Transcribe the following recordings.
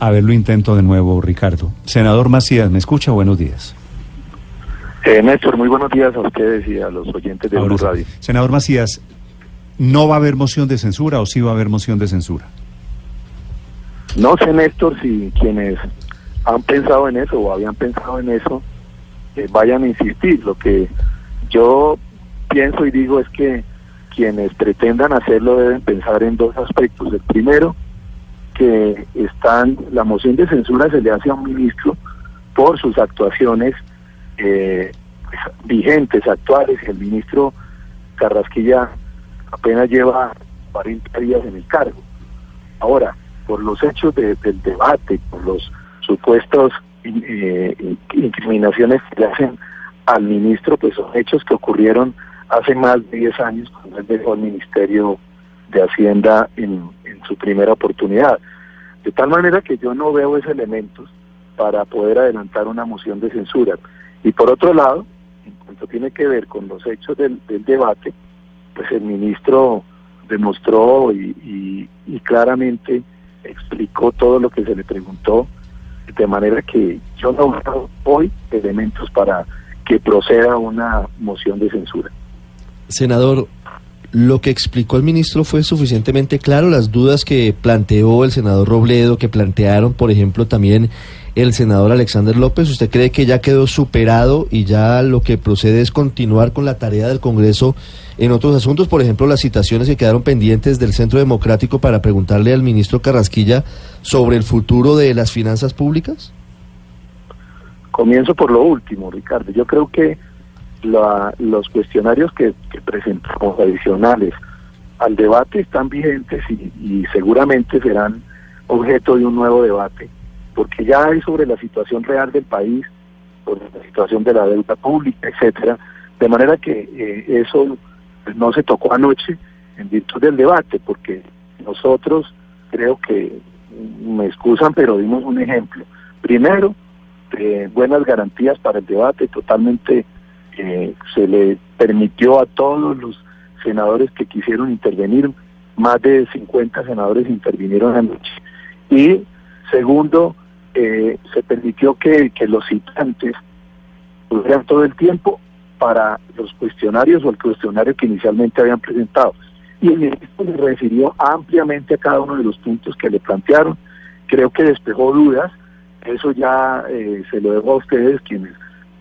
A ver, lo intento de nuevo, Ricardo. Senador Macías, ¿me escucha? Buenos días. Eh, Néstor, muy buenos días a ustedes y a los oyentes de Ahora Blue. Radio. Senador Macías, ¿no va a haber moción de censura o sí va a haber moción de censura? No sé, Néstor, si quienes han pensado en eso o habían pensado en eso eh, vayan a insistir. Lo que yo pienso y digo es que quienes pretendan hacerlo deben pensar en dos aspectos. El primero, que están la moción de censura se le hace a un ministro por sus actuaciones eh, pues, vigentes, actuales. El ministro Carrasquilla apenas lleva 40 días en el cargo. Ahora, por los hechos de- del debate, por los supuestos eh, incriminaciones que le hacen al ministro, pues son hechos que ocurrieron hace más de 10 años cuando él dejó el Ministerio de Hacienda en, en su primera oportunidad. De tal manera que yo no veo esos elementos para poder adelantar una moción de censura. Y por otro lado, en cuanto tiene que ver con los hechos del, del debate, pues el ministro demostró y, y- y claramente explicó todo lo que se le preguntó, de manera que yo no veo hoy elementos para que proceda una moción de censura. Senador, lo que explicó el ministro fue suficientemente claro. Las dudas que planteó el senador Robledo, que plantearon, por ejemplo, también el senador Alexander López, ¿usted cree que ya quedó superado y ya lo que procede es continuar con la tarea del Congreso en otros asuntos? Por ejemplo, las citaciones que quedaron pendientes del Centro Democrático para preguntarle al ministro Carrasquilla sobre el futuro de las finanzas públicas. Comienzo por lo último, Ricardo. Yo creo que la- los cuestionarios que, presentamos adicionales al debate están vigentes y, y seguramente serán objeto de un nuevo debate, porque ya hay sobre la situación real del país, sobre la situación de la deuda pública, etcétera, de manera que eh, eso no se tocó anoche en virtud del debate, porque nosotros creo que me excusan, pero dimos un ejemplo. Primero, de buenas garantías para el debate, totalmente se le permitió a todos los senadores que quisieron intervenir, más de 50 senadores intervinieron anoche. Y segundo, eh, se permitió que, que los citantes tuvieran todo el tiempo para los cuestionarios o el cuestionario que inicialmente habían presentado. Y el ministro le refirió ampliamente a cada uno de los puntos que le plantearon. Creo que despejó dudas. Eso ya eh, se lo dejo a ustedes quienes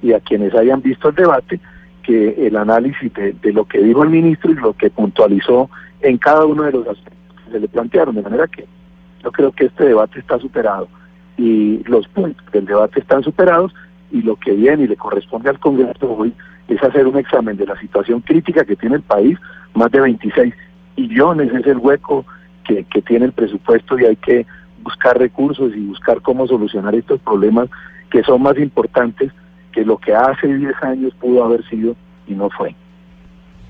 y a quienes hayan visto el debate, que el análisis de, lo que dijo el ministro y lo que puntualizó en cada uno de los aspectos que se le plantearon. De manera que yo creo que este debate está superado y los puntos del debate están superados y lo que viene y le corresponde al Congreso hoy es hacer un examen de la situación crítica que tiene el país, más de 26 billones es el hueco que tiene el presupuesto y hay que buscar recursos y buscar cómo solucionar estos problemas que son más importantes que lo que hace 10 años pudo haber sido y no fue.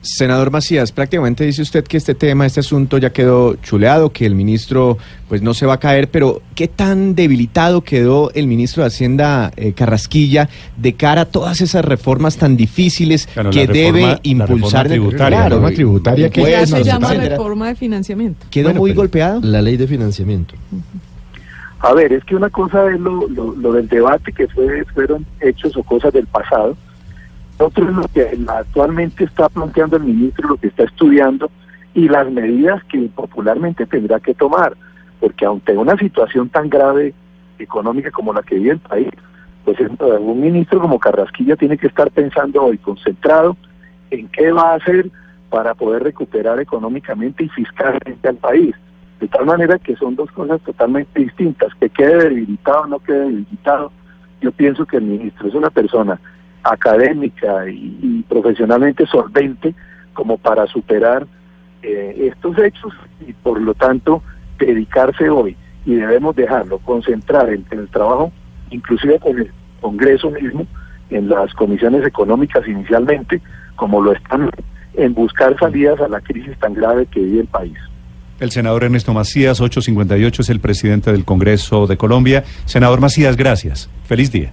Senador Macías, prácticamente dice usted que este tema, este asunto ya quedó chuleado, que el ministro pues no se va a caer, pero ¿qué tan debilitado quedó el ministro de Hacienda eh, Carrasquilla de cara a todas esas reformas tan difíciles Claro, que la debe reforma- la impulsar reforma tributaria, Claro, la reforma tributaria que ya se llama etcétera. reforma de financiamiento. ¿Quedó Bueno, muy golpeado? La ley de financiamiento. A ver, es que una cosa es lo, lo, del debate que fue, fueron hechos o cosas del pasado. Otro es lo que actualmente está planteando el ministro, lo que está estudiando y las medidas que popularmente tendrá que tomar. Porque ante una situación tan grave económica como la que vive el país, pues es- un ministro como Carrasquilla tiene que estar pensando hoy concentrado en qué va a hacer para poder recuperar económicamente y fiscalmente al país. De tal manera que son dos cosas totalmente distintas. Que quede debilitado o no quede debilitado, yo pienso que el ministro es una persona académica y, profesionalmente solvente como para superar eh, estos hechos y por lo tanto dedicarse hoy y debemos dejarlo, concentrar en, en el trabajo, inclusive con el Congreso mismo, en las comisiones económicas inicialmente, como lo están en buscar salidas a la crisis tan grave que vive el país. El senador Ernesto Macías, 858, es el presidente del Congreso de Colombia. Senador Macías, gracias. Feliz día.